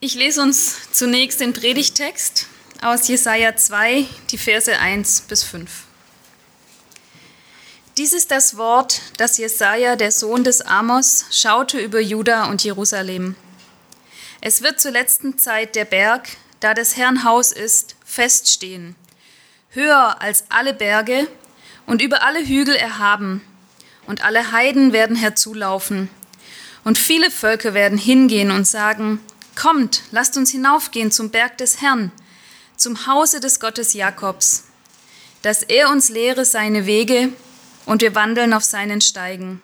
Ich lese uns zunächst den Predigtext aus Jesaja 2, die Verse 1 bis 5. Dies ist das Wort, das Jesaja, der Sohn des Amos, schaute über Juda und Jerusalem. Es wird zur letzten Zeit der Berg, da des Herrn Haus ist, feststehen, höher als alle Berge und über alle Hügel erhaben, und alle Heiden werden herzulaufen. Und viele Völker werden hingehen und sagen, Kommt, lasst uns hinaufgehen zum Berg des Herrn, zum Hause des Gottes Jakobs, dass er uns lehre seine Wege und wir wandeln auf seinen Steigen.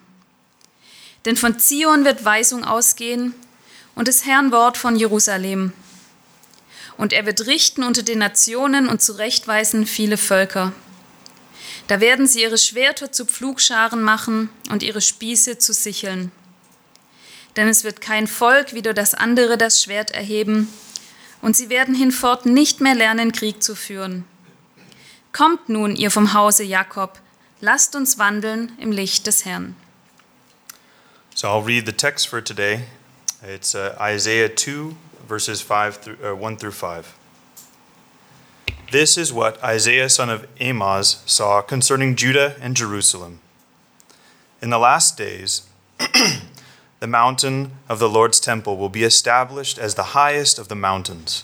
Denn von Zion wird Weisung ausgehen und des Herrn Wort von Jerusalem. Und er wird richten unter den Nationen und zurechtweisen viele Völker. Da werden sie ihre Schwerter zu Pflugscharen machen und ihre Spieße zu Sicheln denn es wird kein Volk wieder das andere das Schwert erheben, und sie werden hinfort nicht mehr lernen, Krieg zu führen. Kommt nun, ihr vom Hause Jakob, lasst uns wandeln im Licht des Herrn. So I'll read the text for today. It's uh, Isaiah 2, verses 5 through, uh, 1 through 5. This is what Isaiah son of Amoz saw concerning Judah and Jerusalem. In the last days, the mountain of the Lord's temple will be established as the highest of the mountains.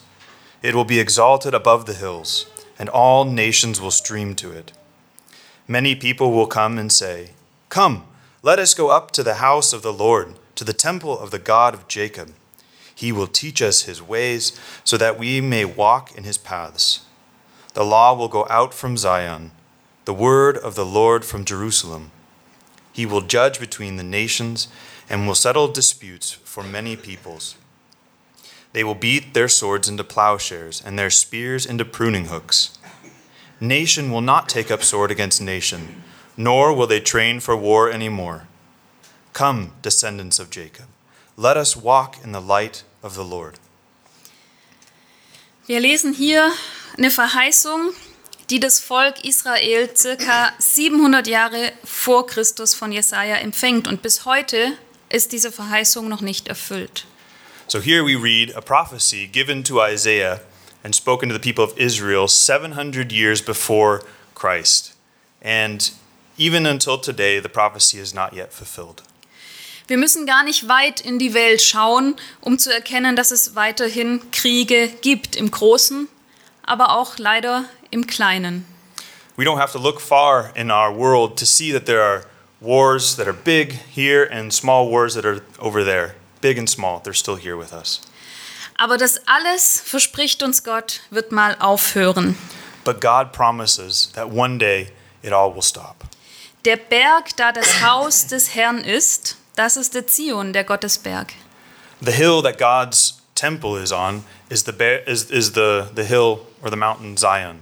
It will be exalted above the hills, and all nations will stream to it. Many people will come and say, Come, let us go up to the house of the Lord, to the temple of the God of Jacob. He will teach us his ways, so that we may walk in his paths. The law will go out from Zion, the word of the Lord from Jerusalem. He will judge between the nations and will settle disputes for many peoples. They will beat their swords into plowshares and their spears into pruning hooks. Nation will not take up sword against nation, nor will they train for war any more. Come, descendants of Jacob, let us walk in the light of the Lord. Wir lesen hier eine Verheißung, die das Volk Israel circa 700 Jahre vor Christus von Jesaja empfängt und bis heute ist diese Verheißung noch nicht erfüllt. So here we read a prophecy given to Isaiah and spoken to the people of Israel 700 years before Christ. And even until today, the prophecy is not yet fulfilled. Wir müssen gar nicht weit in die Welt schauen, um zu erkennen, dass es weiterhin Kriege gibt, im Großen, aber auch leider im Kleinen. We don't have to look far in our world to see that there are wars that are big here and small wars that are over there. Big and small, they're still here with us. Aber das alles, verspricht uns Gott, wird mal aufhören. But God promises that one day it all will stop. Der Berg, da das Haus des Herrn ist, das ist der Zion, der Gottesberg. The hill that God's temple is on is the, is, is the, the hill or the mountain Zion.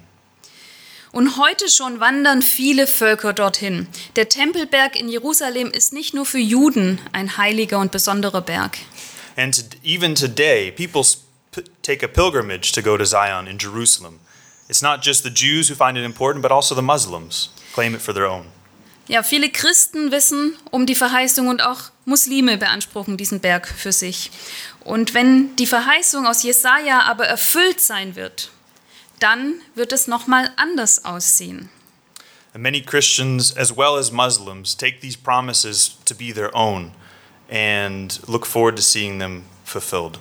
Und heute schon wandern viele Völker dorthin. Der Tempelberg in Jerusalem ist nicht nur für Juden ein heiliger und besonderer Berg. And even today, people take a pilgrimage to go to Zion in Jerusalem. It's not just the Jews who find it important, but also the Muslims claim it for their own. Ja, viele Christen wissen um die Verheißung und auch Muslime beanspruchen diesen Berg für sich. Und wenn die Verheißung aus Jesaja aber erfüllt sein wird, dann wird es noch mal anders aussehen. And many Christians, as well as Muslims, take these promises to be their own and look forward to seeing them fulfilled.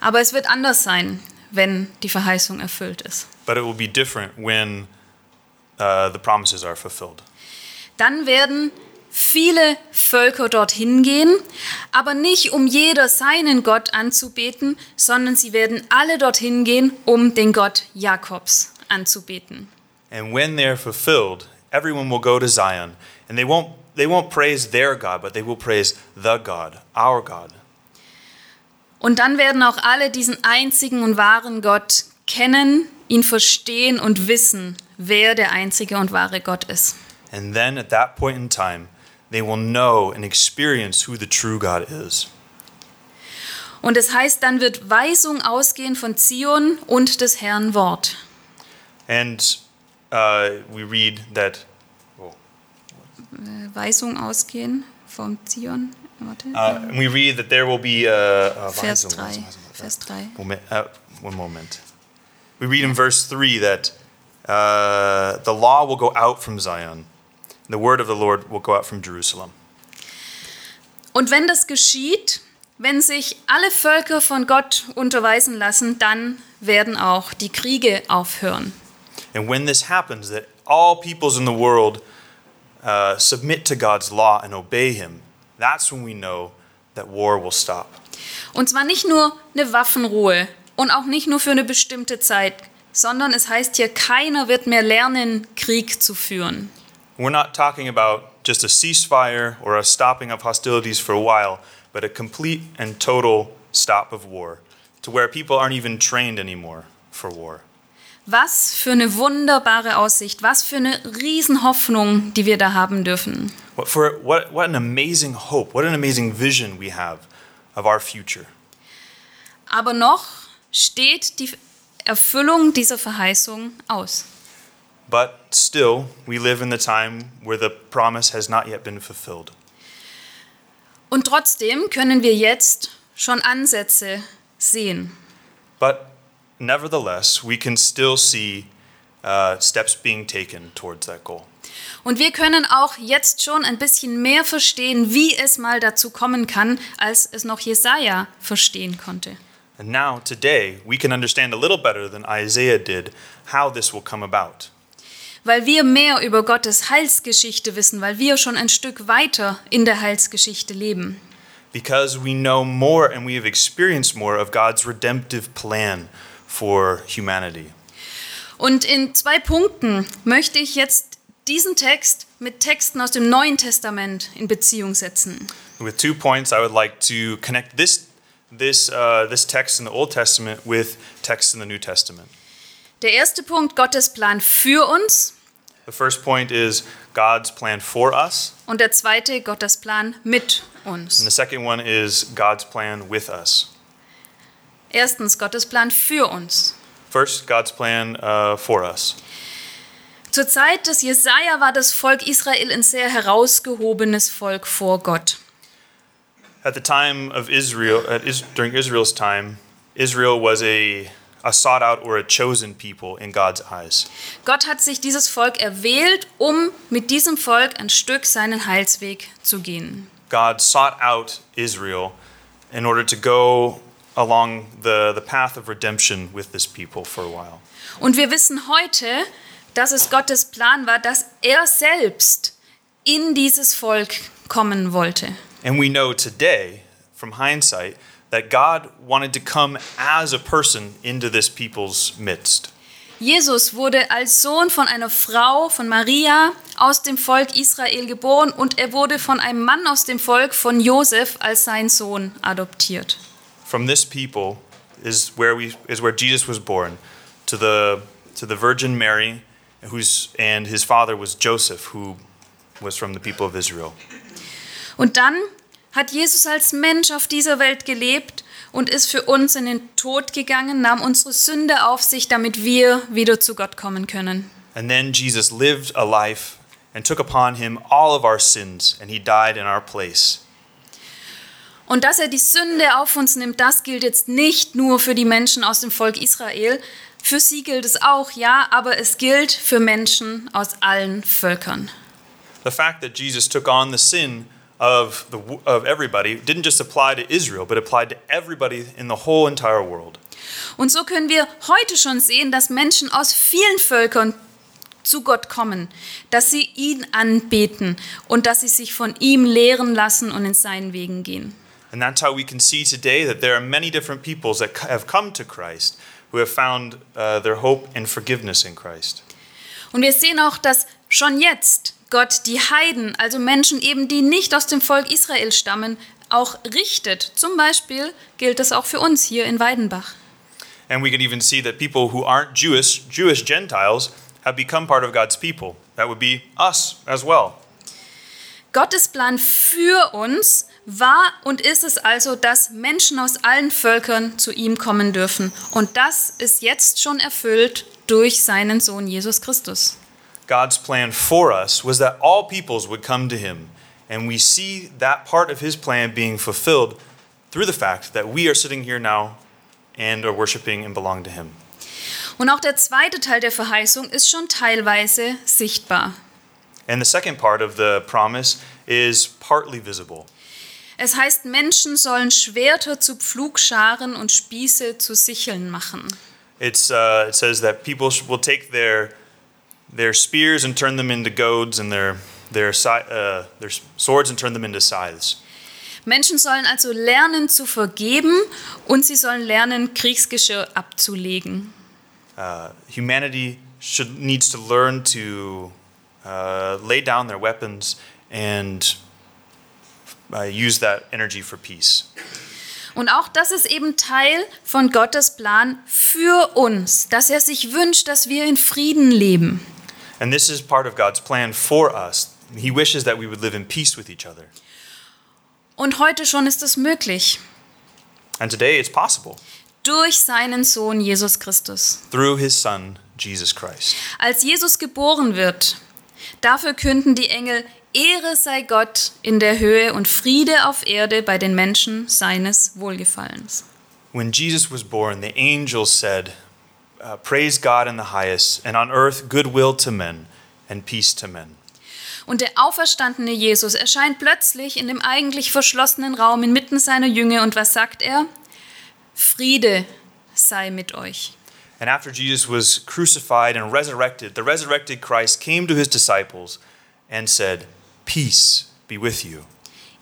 Aber es wird anders sein, wenn die Verheißung erfüllt ist. But it will be different when uh, the promises are fulfilled. Dann werden viele Völker dorthin gehen, aber nicht um jeder seinen Gott anzubeten, sondern sie werden alle dorthin gehen, um den Gott Jakobs anzubeten. And when they're fulfilled, everyone will go to Zion, and they won't they won't praise their God, but they will praise the God, our God. Und dann werden auch alle diesen einzigen und wahren Gott kennen, ihn verstehen und wissen, wer der einzige und wahre Gott ist. And then at that point in time, they will know and experience who the true God is. Und es heißt, dann wird Weisung ausgehen von Zion und des Herrn Wort. And uh, we read that oh, Weisung ausgehen vom Zion. Warte, Uh, and we read that there will be a, a Vers 3. Vers 3. Moment, uh, one moment. We read in verse 3 that uh, the law will go out from Zion, the word of the Lord will go out from Jerusalem. Und wenn das geschieht, wenn sich alle Völker von Gott unterweisen lassen, dann werden auch die Kriege aufhören. And when this happens, that all peoples in the world uh, submit to God's law and obey Him, that's when we know that war will stop. Und zwar nicht nur eine Waffenruhe und auch nicht nur für eine bestimmte Zeit, sondern es heißt hier, keiner wird mehr lernen, Krieg zu führen. We're not talking about just a ceasefire or a stopping of hostilities for a while, but a complete and total stop of war, to where people aren't even trained anymore for war. Was für eine wunderbare Aussicht, was für eine Riesenhoffnung, die wir da haben dürfen. What, for, what, what an amazing hope, what an amazing vision we have of our future. Aber noch steht die Erfüllung dieser Verheißung aus. But still, we live in the time where the promise has not yet been fulfilled. Und trotzdem können wir jetzt schon Ansätze sehen. But nevertheless, we can still see uh, steps being taken towards that goal. Und wir können auch jetzt schon ein bisschen mehr verstehen, wie es mal dazu kommen kann, als es noch Jesaja verstehen konnte. And now, today, we can understand a little better than Isaiah did how this will come about. Weil wir mehr über Gottes Heilsgeschichte wissen, weil wir schon ein Stück weiter in der Heilsgeschichte leben. Because we know more and we have experienced more of God's redemptive plan for humanity. Und in zwei Punkten möchte ich jetzt diesen Text mit Texten aus dem Neuen Testament in Beziehung setzen. With two points, I would like to connect this, this, uh, this text in the Old Testament with texts in the New Testament. Der erste Punkt, Gottes Plan für uns. The first point is God's plan for us, Und der zweite, Gottes Plan mit and uns. the second one is God's plan with us. Erstens, Gottes Plan für uns. First, God's plan uh, for us. Zur Zeit des Jesaja war das Volk Israel ein sehr herausgehobenes Volk vor Gott. At the time of Israel, at is, during Israel's time, Israel was a, a sought out or a chosen people in God's eyes. Gott hat sich dieses Volk erwählt, um mit diesem Volk ein Stück seinen Heilsweg zu gehen. God sought out Israel in order to go along the, the path of redemption with this people for a while. Und wir wissen heute, dass es Gottes Plan war, dass er selbst in dieses Volk kommen wollte. And we know today, from hindsight, that God wanted to come as a person into this people's midst. Jesus wurde als Sohn von einer Frau, von Maria, aus dem Volk Israel geboren und er wurde von einem Mann aus dem Volk von Josef als sein Sohn adoptiert. From this people is where we is where Jesus was born, to the to the Virgin Mary, who's and his father was Joseph, who was from the people of Israel. Und dann hat Jesus als Mensch auf dieser Welt gelebt und ist für uns in den Tod gegangen, nahm unsere Sünde auf sich, damit wir wieder zu Gott kommen können. And then Jesus lived a life and took upon him all of our sins, and he died in our place. Und dass er die Sünde auf uns nimmt, das gilt jetzt nicht nur für die Menschen aus dem Volk Israel. Für sie gilt es auch, ja, aber es gilt für Menschen aus allen Völkern. The fact that Jesus took on the sin of, the, of everybody didn't just apply to Israel, but applied to everybody in the whole entire world. Und so können wir heute schon sehen, dass Menschen aus vielen Völkern zu Gott kommen, dass sie ihn anbeten und dass sie sich von ihm lehren lassen und in seinen Wegen gehen. And that's how we can see today that there are many different peoples that have come to Christ who have found uh, their hope and forgiveness in Christ. Und wir sehen auch, dass schon jetzt Gott die Heiden, also Menschen eben, die nicht aus dem Volk Israel stammen, auch richtet. Zum Beispiel gilt das auch für uns hier in Weidenbach. And we can even see that people who aren't Jewish, Jewish Gentiles, have become part of God's people. That would be us as well. Gottes Plan für uns war und ist es also, dass Menschen aus allen Völkern zu ihm kommen dürfen. Und das ist jetzt schon erfüllt durch seinen Sohn Jesus Christus. God's plan for us was that all peoples would come to him And we see that part of his plan being fulfilled through the fact that we are sitting here now and are worshiping and belong to him. Und auch der zweite Teil der Verheißung ist schon teilweise sichtbar. And the second part of the promise is partly visible. Es heißt, Menschen sollen Schwerter zu Pflugscharen und Spieße zu Sicheln machen. It's, uh, it says that people will take their, their spears and turn them into goads and their, their, uh, their swords and turn them into scythes. Menschen sollen also lernen zu vergeben und sie sollen lernen, Kriegsgeschirr abzulegen. Uh, humanity should, needs to learn to uh, lay down their weapons and uh, use that energy for peace. Und auch das ist eben Teil von Gottes Plan für uns, dass er sich wünscht, dass wir in Frieden leben. And this is part of God's plan for us. He wishes that we would live in peace with each other. Und heute schon ist es möglich, And today it's possible durch seinen Sohn Jesus Christus. through his son, Jesus Christ. Als Jesus geboren wird, dafür künden die Engel, Ehre sei Gott in der Höhe und Friede auf Erde bei den Menschen seines Wohlgefallens. When Jesus was born, the angels said, uh, Praise God in the highest, and on earth goodwill to men and peace to men. Und der auferstandene Jesus erscheint plötzlich in dem eigentlich verschlossenen Raum inmitten seiner Jünger und was sagt er? Friede sei mit euch. And after Jesus was crucified and resurrected, the resurrected Christ came to his disciples and said, Peace be with you.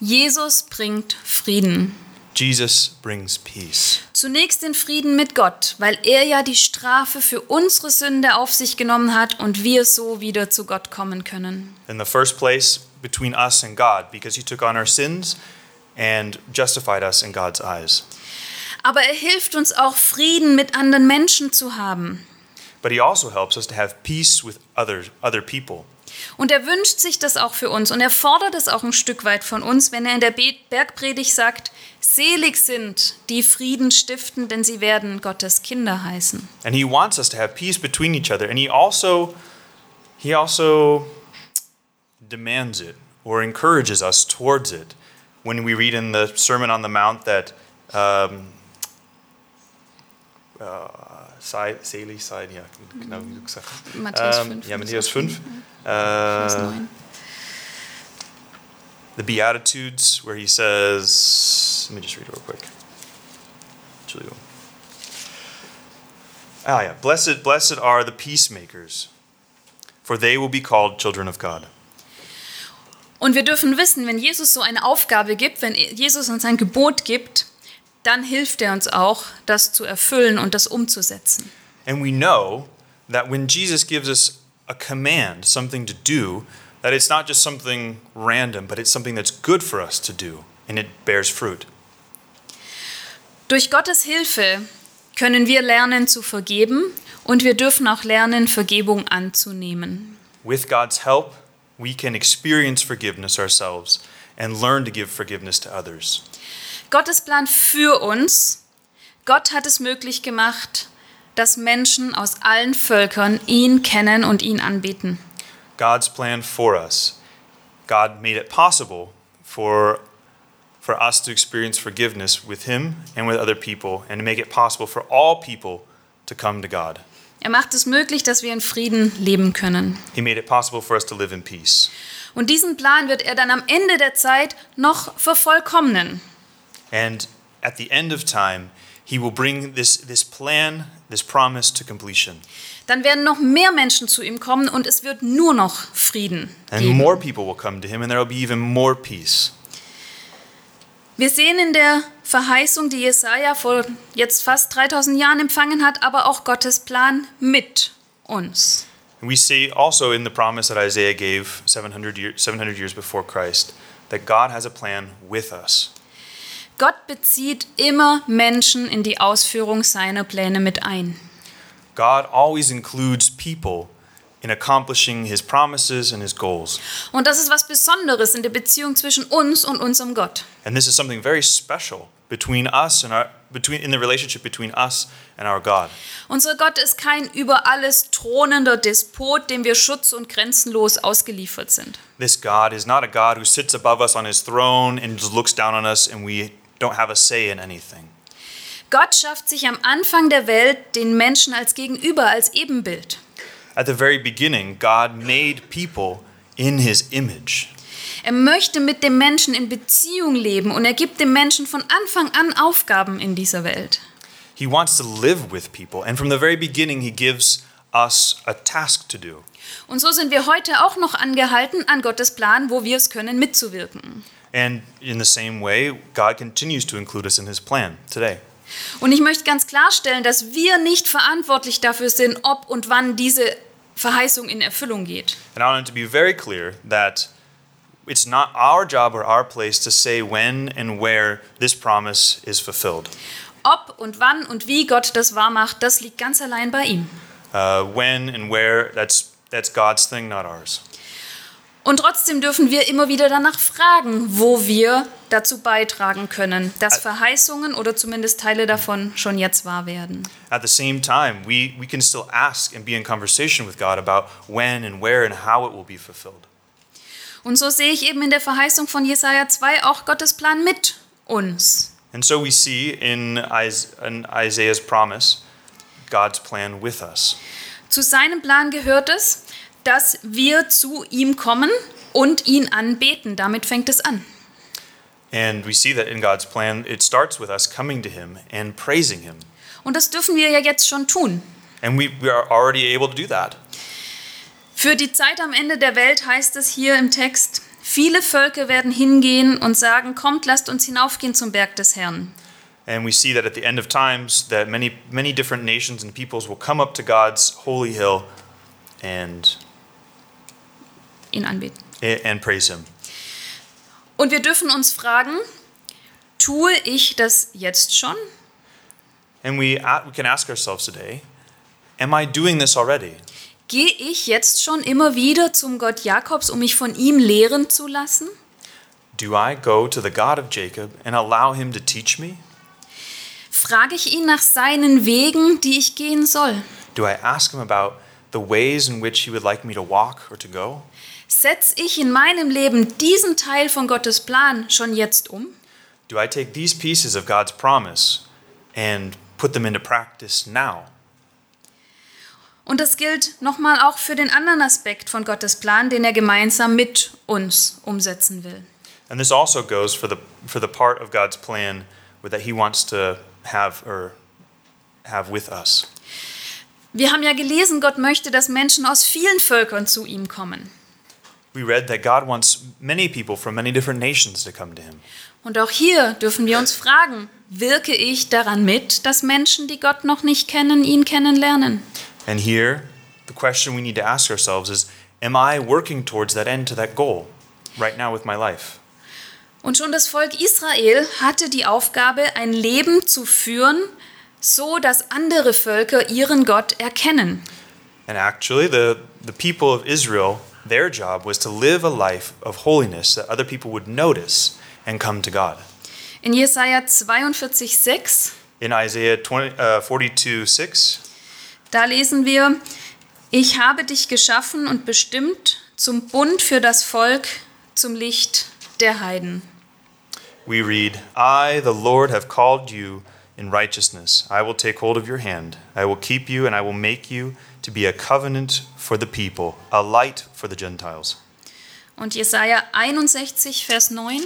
Jesus bringt Frieden. Jesus brings peace. Zunächst den Frieden mit Gott, weil er ja die Strafe für unsere Sünde auf sich genommen hat und wir so wieder zu Gott kommen können. In the first place, between us and God, because he took on our sins and justified us in God's eyes. Aber er hilft uns auch, Frieden mit anderen Menschen zu haben. But he also helps us to have peace with other, other people. Und er wünscht sich das auch für uns und er fordert es auch ein Stück weit von uns, wenn er in der Be- Bergpredigt sagt, selig sind die Frieden stiften, denn sie werden Gottes Kinder heißen. And he wants us to have peace between each other. And he also he also demands it or encourages us towards it. When we read in the Sermon on the Mount that um, uh, sei, selig seid, ja, genau wie du gesagt hast. Matthäus Ähm, 5. ja, Matthäus 5. Vers Äh, 9. the Beatitudes, where he says, let me just read it real quick. Entschuldigung. Ah, yeah. Blessed, blessed are the peacemakers, for they will be called children of God. Und wir dürfen wissen, wenn Jesus so eine Aufgabe gibt, wenn Jesus uns ein Gebot gibt, dann hilft er uns auch, das zu erfüllen und das umzusetzen. And we know that when Jesus gives us a command, something to do, that it's not just something random, but it's something that's good for us to do, and it bears fruit. Durch Gottes Hilfe können wir lernen zu vergeben und wir dürfen auch lernen, Vergebung anzunehmen. With God's help, we can experience forgiveness ourselves and learn to give forgiveness to others. Gottes Plan für uns, Gott hat es möglich gemacht, dass Menschen aus allen Völkern ihn kennen und ihn anbeten. God's plan for us. God made it possible for, for us to experience forgiveness with Him and with other people, and to make it possible for all people to come to God. Er macht es möglich, dass wir in Frieden leben können. He made it possible for us to live in peace. Und diesen Plan wird er dann am Ende der Zeit noch vervollkommnen. And at the end of time, He will bring this, this plan, this promise to completion. Dann werden noch mehr Menschen zu ihm kommen und es wird nur noch Frieden And geben. more people will come to Him, and there will be even more peace. Wir sehen in der Verheißung, die Jesaja vor jetzt fast 3000 Jahren empfangen hat, aber auch Gottes Plan mit uns. And we see also in the promise that Isaiah gave 700, year, 700 years before Christ that God has a plan with us. Gott bezieht immer Menschen in die Ausführung seiner Pläne mit ein. God always includes people in accomplishing his promises and his goals. Und das ist was Besonderes in der Beziehung zwischen uns und unserem Gott. And this is something very special between us and our between in the relationship between us and our God. Unser Gott ist kein über alles thronender Despot, dem wir schutz- und grenzenlos ausgeliefert sind. This God is not a God who sits above us on his throne and just looks down on us and we don't have a say in anything. Gott schafft sich am Anfang der Welt den Menschen als Gegenüber, als Ebenbild. At the very beginning, God made people in his image. Er möchte mit dem Menschen in Beziehung leben und er gibt dem Menschen von Anfang an Aufgaben in dieser Welt. He wants to live with people, and from the very beginning, he gives us a task to do. Und so sind wir heute auch noch angehalten, an Gottes Plan, wo wir es können, mitzuwirken. And in the same way, God continues to include us in his plan today. Und ich möchte ganz klarstellen, dass wir nicht verantwortlich dafür sind, ob und wann diese Verheißung in Erfüllung geht. And I want to be very clear that it's not our job or our place to say when and where this promise is fulfilled. Ob und wann und wie Gott das wahrmacht, das liegt ganz allein bei ihm. Uh, when and where, that's, that's God's thing, not ours. Und trotzdem dürfen wir immer wieder danach fragen, wo wir dazu beitragen können, dass Verheißungen oder zumindest Teile davon schon jetzt wahr werden. At the same time, we, we can still ask and be in conversation with God about when and where and how it will be fulfilled. Und so sehe ich eben in der Verheißung von Jesaja 2 auch Gottes Plan mit uns. And so we see in, Is- in Isaiah's promise God's plan with us. Zu seinem Plan gehört es, dass wir zu ihm kommen und ihn anbeten. Damit fängt es an. And we see that in God's plan, it starts with us coming to Him and praising Him. Und das dürfen wir ja jetzt schon tun. And we, we are already able to do that. Für die Zeit am Ende der Welt heißt es hier im Text, viele Völker werden hingehen und sagen, kommt, lasst uns hinaufgehen zum Berg des Herrn. And we see that at the end of times, that many, many different nations and peoples will come up to God's holy hill and, Ihn anbeten. and praise Him. Und wir dürfen uns fragen, tue ich das jetzt schon? And we, we can ask ourselves today, am I doing this already? Gehe ich jetzt schon immer wieder zum Gott Jakobs, um mich von ihm lehren zu lassen? Do I go to the God of Jacob and allow him to teach me? Frage ich ihn nach seinen Wegen, die ich gehen soll? Do I ask him about the ways in which he would like me to walk or to go? Setze ich in meinem Leben diesen Teil von Gottes Plan schon jetzt um? Do I take these pieces of God's promise and put them into practice now? Und das gilt nochmal auch für den anderen Aspekt von Gottes Plan, den er gemeinsam mit uns umsetzen will. And this also goes for the for the part of God's plan that he wants to have or have with us. Wir haben ja gelesen, Gott möchte, dass Menschen aus vielen Völkern zu ihm kommen. We read that God wants many people from many different nations to come to him. Und auch hier dürfen wir uns fragen, wirke ich daran mit, dass Menschen, die Gott noch nicht kennen, ihn kennenlernen? And here, the question we need to ask ourselves is Am I working towards that end, to that goal, right now with my life? Und schon das Volk Israel hatte die Aufgabe, ein Leben zu führen, so dass andere Völker ihren Gott erkennen. And actually, the, the people of Israel, their job was to live a life of holiness that other people would notice and come to God. In Jesaja 42, 6, In Isaiah 20, uh, 42 6, da lesen wir: Ich habe dich geschaffen und bestimmt zum Bund für das Volk, zum Licht der Heiden. we read, I, the Lord, have called you in righteousness. I will take hold of your hand. I will keep you, and I will make you to be a covenant for the people, a light for the Gentiles. Und Jesaja 61, Vers 9.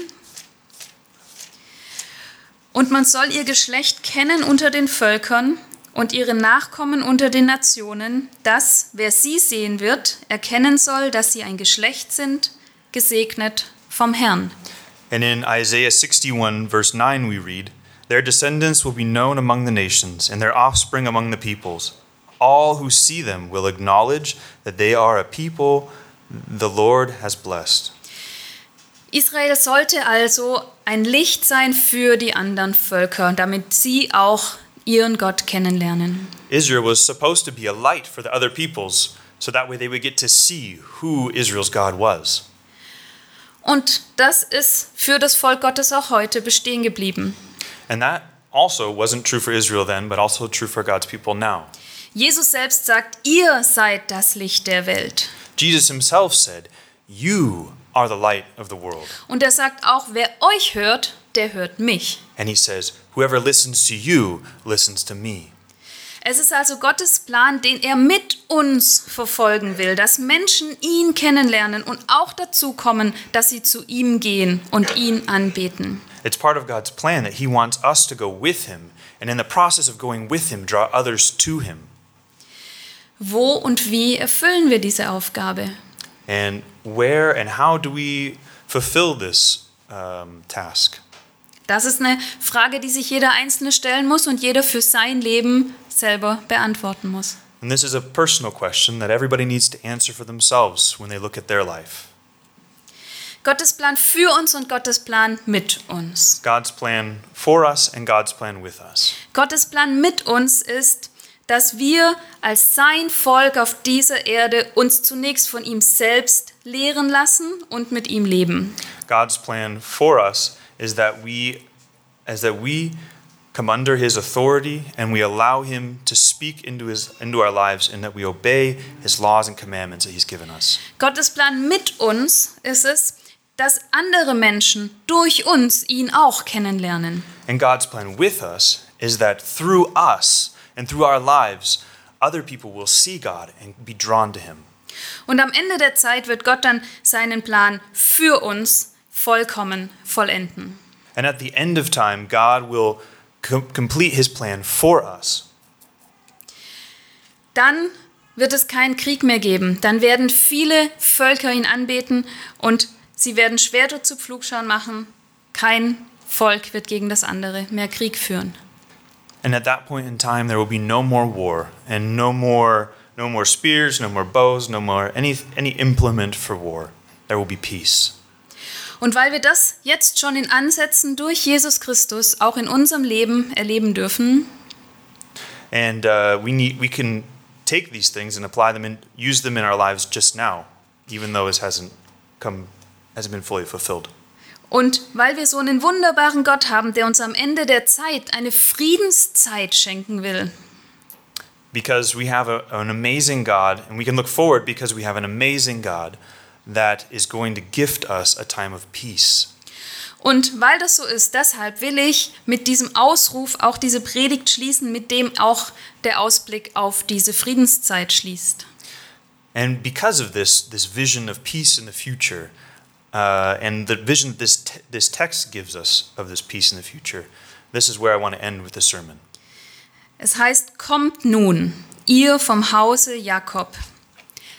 Und man soll ihr Geschlecht kennen unter den Völkern und ihre Nachkommen unter den Nationen, dass, wer sie sehen wird, erkennen soll, dass sie ein Geschlecht sind, gesegnet vom Herrn. And in Isaiah 61, verse 9, we read, Their descendants will be known among the nations, and their offspring among the peoples. All who see them will acknowledge that they are a people the Lord has blessed. Israel sollte also ein Licht sein für die anderen Völker, damit sie auch ihren Gott kennenlernen. Israel was supposed to be a light for the other peoples, so that way they would get to see who Israel's God was. Und das ist für das Volk Gottes auch heute bestehen geblieben. And that also wasn't true for Israel then, but also true for God's people now. Jesus selbst sagt, ihr seid das Licht der Welt. Jesus himself said, You are the light of the world. Und er sagt auch, wer euch hört, der hört mich. And he says, Whoever listens to you listens to me. Es ist also Gottes Plan, den er mit uns verfolgen will, dass Menschen ihn kennenlernen und auch dazu kommen, dass sie zu ihm gehen und ihn anbeten. It's part of God's plan that he wants us to go with him, and in the process of going with him, draw others to him. Wo und wie erfüllen wir diese Aufgabe? And where and how do we fulfill this um, task? Das ist eine Frage, die sich jeder Einzelne stellen muss und jeder für sein Leben selber beantworten muss. And this is a personal question that everybody needs to answer for themselves when they look at their life. Gottes Plan für uns und Gottes Plan mit uns. God's plan for us and God's plan with us. Gottes Plan mit uns ist, dass wir als sein Volk auf dieser Erde uns zunächst von ihm selbst lehren lassen und mit ihm leben. God's plan for us is that we is that we come under his authority and we allow him to speak into his into our lives and that we obey his laws and commandments that he's given us. Gottes Plan mit uns ist es, dass andere Menschen durch uns ihn auch kennenlernen. And God's plan with us is that through us and through our lives other people will see God and be drawn to him. Und am Ende der Zeit wird Gott dann seinen Plan für uns vollkommen vollenden. And at the end of time God will com- complete his plan for us. Dann wird es keinen Krieg mehr geben. Dann werden viele Völker ihn anbeten und sie werden Schwerter zu Pflugscharen machen. Kein Volk wird gegen das andere mehr Krieg führen. And at that point in time, there will be no more war and no more, no more spears, no more bows, no more any, any implement for war. There will be peace. Und weil wir das jetzt schon in Ansätzen durch Jesus Christus auch in unserem Leben erleben dürfen, And uh, we, need, we can take these things and apply them and use them in our lives just now, even though it hasn't, come, hasn't been fully fulfilled. und weil wir so einen wunderbaren Gott haben, der uns am Ende der Zeit eine Friedenszeit schenken will, Because we have a, an amazing God, and we can look forward because we have an amazing God that is going to gift us a time of peace. Und weil das so ist, deshalb will ich mit diesem Ausruf auch diese Predigt schließen, mit dem auch der Ausblick auf diese Friedenszeit schließt. And because of this, this vision of peace in the future, uh, and the vision that this, te- this text gives us of this peace in the future, this is where I want to end with the sermon. Es heißt, kommt nun, ihr vom Hause Jakob,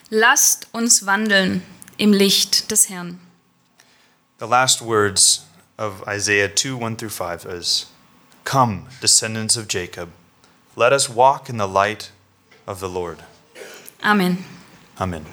lasst uns wandeln im Licht des Herrn. The last words of Isaiah 2 1 through 5 is Come, descendants of Jacob, let us walk in the light of the Lord. Amen. Amen.